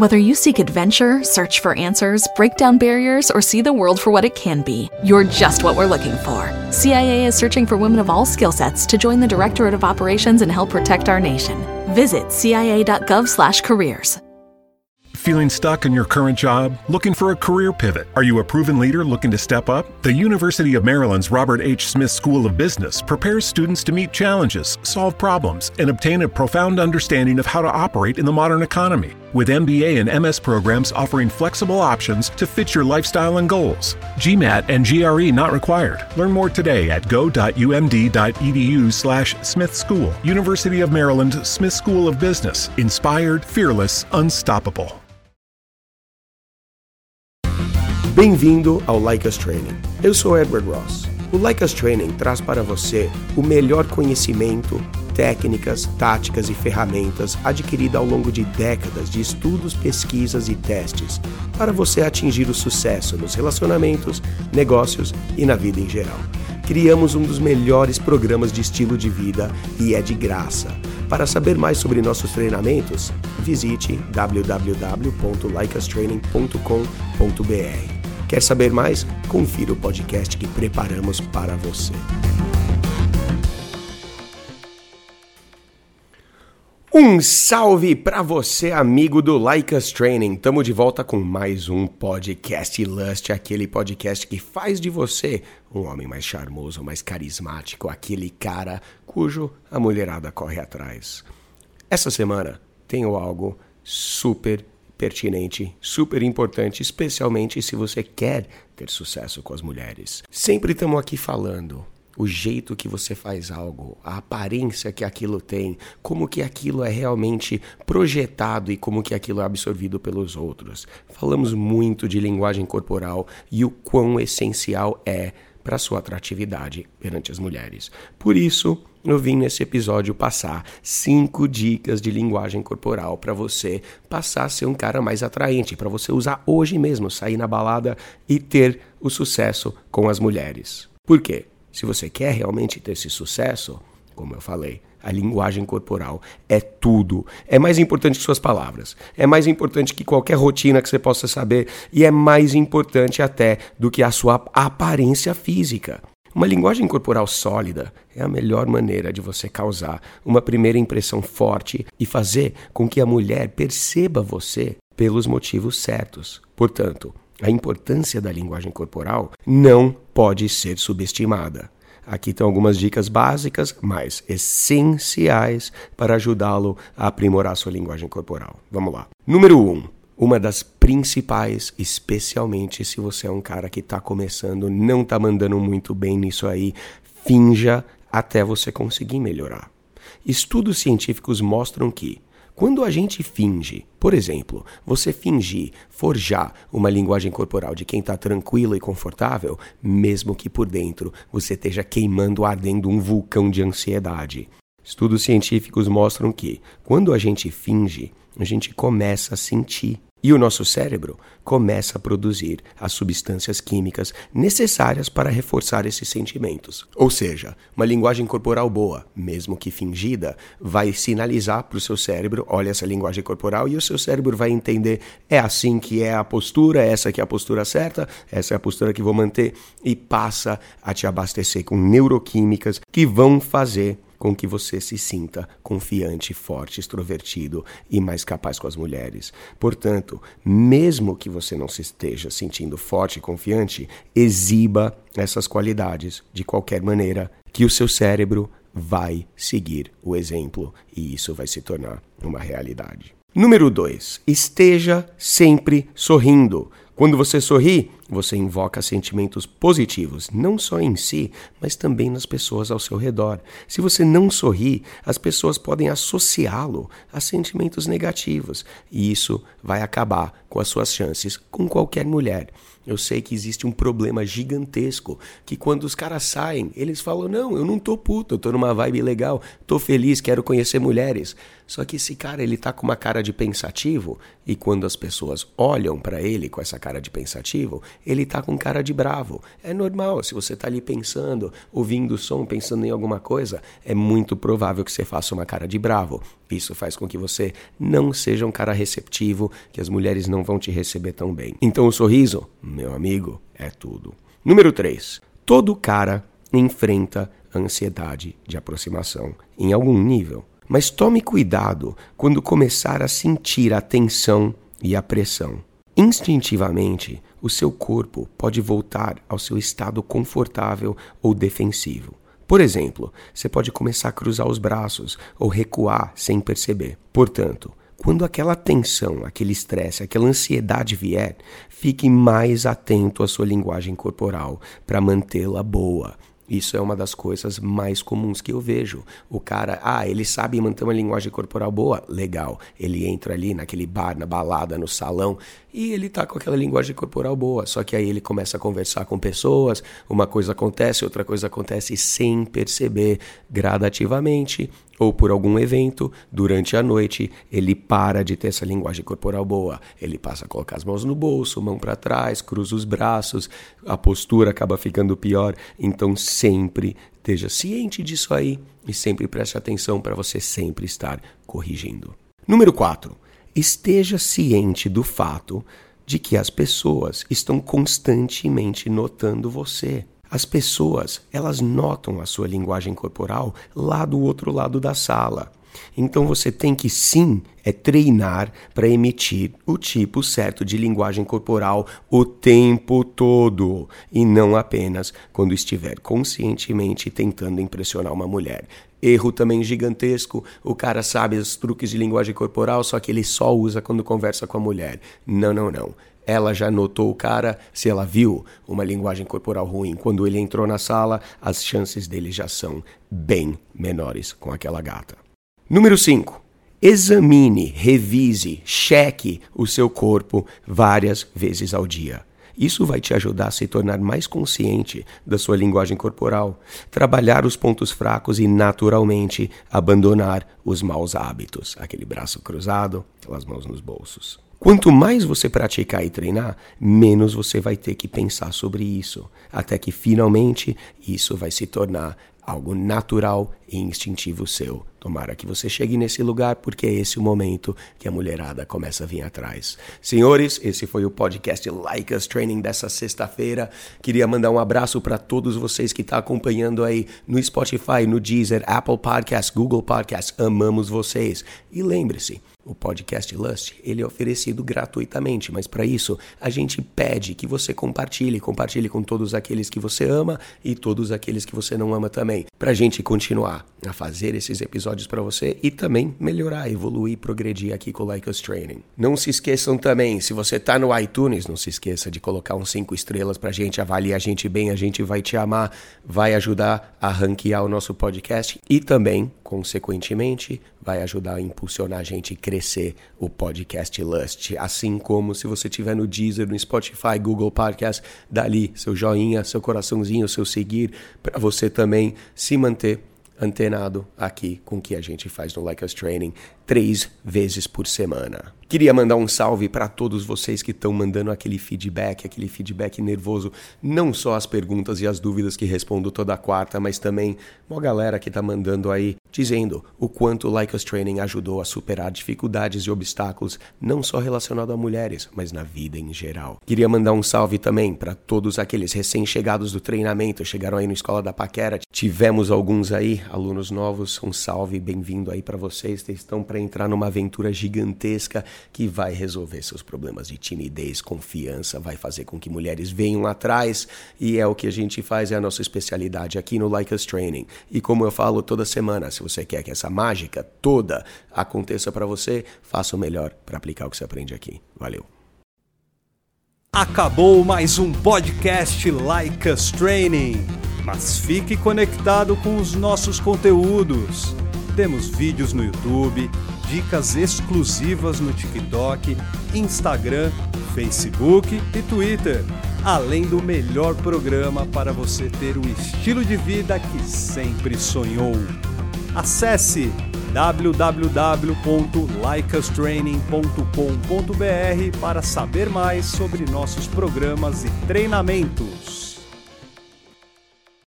Whether you seek adventure, search for answers, break down barriers, or see the world for what it can be, you're just what we're looking for. CIA is searching for women of all skill sets to join the Directorate of Operations and help protect our nation. Visit cia.gov/careers. Feeling stuck in your current job? Looking for a career pivot? Are you a proven leader looking to step up? The University of Maryland's Robert H. Smith School of Business prepares students to meet challenges, solve problems, and obtain a profound understanding of how to operate in the modern economy. With MBA and MS programs offering flexible options to fit your lifestyle and goals. GMAT and GRE not required. Learn more today at go.umd.edu slash Smith School. University of Maryland Smith School of Business. Inspired, fearless, unstoppable. Bem-vindo ao Like Us Training. Eu sou Edward Ross. O Like Us Training traz para você o melhor conhecimento, técnicas, táticas e ferramentas adquirida ao longo de décadas de estudos, pesquisas e testes para você atingir o sucesso nos relacionamentos, negócios e na vida em geral. Criamos um dos melhores programas de estilo de vida e é de graça. Para saber mais sobre nossos treinamentos, visite www.likeustraining.com.br. Quer saber mais? Confira o podcast que preparamos para você. Um salve para você, amigo do Like Us Training. Tamo de volta com mais um podcast Lust, aquele podcast que faz de você um homem mais charmoso, mais carismático, aquele cara cujo a mulherada corre atrás. Essa semana tenho algo super pertinente, super importante, especialmente se você quer ter sucesso com as mulheres. Sempre estamos aqui falando o jeito que você faz algo, a aparência que aquilo tem, como que aquilo é realmente projetado e como que aquilo é absorvido pelos outros. Falamos muito de linguagem corporal e o quão essencial é para sua atratividade perante as mulheres. Por isso, eu vim nesse episódio passar cinco dicas de linguagem corporal para você passar a ser um cara mais atraente, para você usar hoje mesmo, sair na balada e ter o sucesso com as mulheres. Por quê? Se você quer realmente ter esse sucesso, como eu falei, a linguagem corporal é tudo. É mais importante que suas palavras. É mais importante que qualquer rotina que você possa saber. E é mais importante até do que a sua aparência física. Uma linguagem corporal sólida é a melhor maneira de você causar uma primeira impressão forte e fazer com que a mulher perceba você pelos motivos certos. Portanto, a importância da linguagem corporal não pode ser subestimada. Aqui estão algumas dicas básicas, mas essenciais para ajudá-lo a aprimorar sua linguagem corporal. Vamos lá. Número 1. Um, uma das principais, especialmente se você é um cara que está começando, não está mandando muito bem nisso aí, finja até você conseguir melhorar. Estudos científicos mostram que quando a gente finge, por exemplo, você fingir, forjar uma linguagem corporal de quem está tranquilo e confortável, mesmo que por dentro você esteja queimando, ardendo um vulcão de ansiedade. Estudos científicos mostram que, quando a gente finge, a gente começa a sentir e o nosso cérebro começa a produzir as substâncias químicas necessárias para reforçar esses sentimentos. Ou seja, uma linguagem corporal boa, mesmo que fingida, vai sinalizar para o seu cérebro: olha essa linguagem corporal, e o seu cérebro vai entender: é assim que é a postura, essa que é a postura certa, essa é a postura que vou manter, e passa a te abastecer com neuroquímicas que vão fazer com que você se sinta confiante, forte, extrovertido e mais capaz com as mulheres. Portanto, mesmo que você não se esteja sentindo forte e confiante, exiba essas qualidades de qualquer maneira que o seu cérebro vai seguir o exemplo e isso vai se tornar uma realidade. Número 2. Esteja sempre sorrindo. Quando você sorri, você invoca sentimentos positivos, não só em si, mas também nas pessoas ao seu redor. Se você não sorri, as pessoas podem associá-lo a sentimentos negativos, e isso vai acabar com as suas chances com qualquer mulher. Eu sei que existe um problema gigantesco que quando os caras saem, eles falam: "Não, eu não tô puto, eu tô numa vibe legal, tô feliz, quero conhecer mulheres". Só que esse cara, ele tá com uma cara de pensativo, e quando as pessoas olham para ele com essa cara de pensativo, ele tá com cara de bravo. É normal, se você tá ali pensando, ouvindo o som, pensando em alguma coisa, é muito provável que você faça uma cara de bravo. Isso faz com que você não seja um cara receptivo, que as mulheres não vão te receber tão bem. Então o sorriso, meu amigo, é tudo. Número 3. Todo cara enfrenta ansiedade de aproximação em algum nível. Mas tome cuidado quando começar a sentir a tensão e a pressão. Instintivamente, o seu corpo pode voltar ao seu estado confortável ou defensivo. Por exemplo, você pode começar a cruzar os braços ou recuar sem perceber. Portanto, quando aquela tensão, aquele estresse, aquela ansiedade vier, fique mais atento à sua linguagem corporal para mantê-la boa isso é uma das coisas mais comuns que eu vejo. O cara, ah, ele sabe manter uma linguagem corporal boa? Legal. Ele entra ali naquele bar, na balada, no salão e ele tá com aquela linguagem corporal boa. Só que aí ele começa a conversar com pessoas, uma coisa acontece, outra coisa acontece sem perceber. Gradativamente, ou por algum evento, durante a noite, ele para de ter essa linguagem corporal boa. Ele passa a colocar as mãos no bolso, mão para trás, cruza os braços, a postura acaba ficando pior. Então, sempre esteja ciente disso aí e sempre preste atenção para você sempre estar corrigindo. Número 4. Esteja ciente do fato de que as pessoas estão constantemente notando você. As pessoas, elas notam a sua linguagem corporal lá do outro lado da sala. Então você tem que sim é treinar para emitir o tipo certo de linguagem corporal o tempo todo e não apenas quando estiver conscientemente tentando impressionar uma mulher. Erro também gigantesco, o cara sabe os truques de linguagem corporal, só que ele só usa quando conversa com a mulher. Não, não, não. Ela já notou o cara, se ela viu uma linguagem corporal ruim quando ele entrou na sala, as chances dele já são bem menores com aquela gata. Número 5. Examine, revise, cheque o seu corpo várias vezes ao dia. Isso vai te ajudar a se tornar mais consciente da sua linguagem corporal, trabalhar os pontos fracos e, naturalmente, abandonar os maus hábitos, aquele braço cruzado, aquelas mãos nos bolsos. Quanto mais você praticar e treinar, menos você vai ter que pensar sobre isso, até que finalmente isso vai se tornar algo natural e instintivo seu. Tomara que você chegue nesse lugar, porque é esse o momento que a mulherada começa a vir atrás. Senhores, esse foi o podcast Like Us Training dessa sexta-feira. Queria mandar um abraço para todos vocês que estão tá acompanhando aí no Spotify, no Deezer, Apple Podcasts, Google Podcasts. Amamos vocês. E lembre-se, o podcast Lust, ele é oferecido gratuitamente, mas para isso a gente pede que você compartilhe, compartilhe com todos aqueles que você ama e todos aqueles que você não ama também, para a gente continuar a fazer esses episódios para você e também melhorar, evoluir, progredir aqui com o Like Us Training. Não se esqueçam também, se você está no iTunes, não se esqueça de colocar uns 5 estrelas para a gente, avaliar a gente bem, a gente vai te amar, vai ajudar a ranquear o nosso podcast e também, consequentemente, vai ajudar a impulsionar a gente a crescer o podcast Lust. Assim como se você estiver no Deezer, no Spotify, Google Podcast, dali seu joinha, seu coraçãozinho, seu seguir, para você também se manter antenado aqui com o que a gente faz no Like Us Training três vezes por semana. Queria mandar um salve para todos vocês que estão mandando aquele feedback, aquele feedback nervoso, não só as perguntas e as dúvidas que respondo toda quarta, mas também uma galera que está mandando aí dizendo o quanto o Us Training ajudou a superar dificuldades e obstáculos, não só relacionado a mulheres, mas na vida em geral. Queria mandar um salve também para todos aqueles recém-chegados do treinamento, chegaram aí na Escola da Paquera. Tivemos alguns aí, alunos novos, um salve, bem-vindo aí para vocês, vocês estão para entrar numa aventura gigantesca que vai resolver seus problemas de timidez, confiança, vai fazer com que mulheres venham atrás e é o que a gente faz, é a nossa especialidade aqui no Us Training. E como eu falo toda semana, se você quer que essa mágica toda aconteça para você, faça o melhor para aplicar o que você aprende aqui. Valeu. Acabou mais um podcast Like Us Training, mas fique conectado com os nossos conteúdos. Temos vídeos no YouTube, dicas exclusivas no TikTok, Instagram, Facebook e Twitter, além do melhor programa para você ter o estilo de vida que sempre sonhou. Acesse www.likeastraining.com.br para saber mais sobre nossos programas e treinamentos.